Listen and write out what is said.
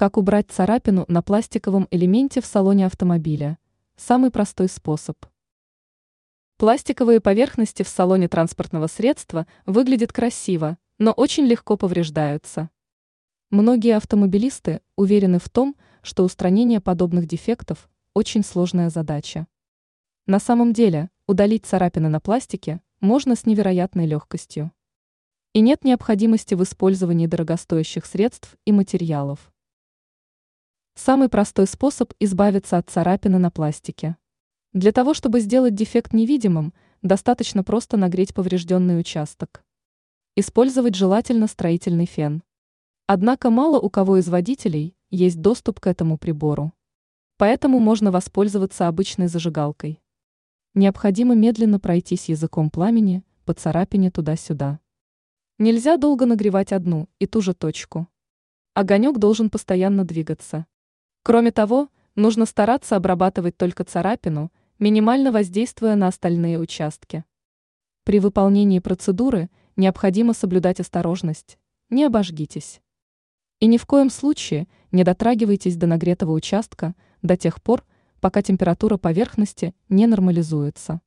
Как убрать царапину на пластиковом элементе в салоне автомобиля? Самый простой способ. Пластиковые поверхности в салоне транспортного средства выглядят красиво, но очень легко повреждаются. Многие автомобилисты уверены в том, что устранение подобных дефектов – очень сложная задача. На самом деле, удалить царапины на пластике можно с невероятной легкостью. И нет необходимости в использовании дорогостоящих средств и материалов. Самый простой способ избавиться от царапины на пластике. Для того, чтобы сделать дефект невидимым, достаточно просто нагреть поврежденный участок. Использовать желательно строительный фен. Однако мало у кого из водителей есть доступ к этому прибору. Поэтому можно воспользоваться обычной зажигалкой. Необходимо медленно пройтись языком пламени по царапине туда-сюда. Нельзя долго нагревать одну и ту же точку. Огонек должен постоянно двигаться. Кроме того, нужно стараться обрабатывать только царапину, минимально воздействуя на остальные участки. При выполнении процедуры необходимо соблюдать осторожность, не обожгитесь. И ни в коем случае не дотрагивайтесь до нагретого участка до тех пор, пока температура поверхности не нормализуется.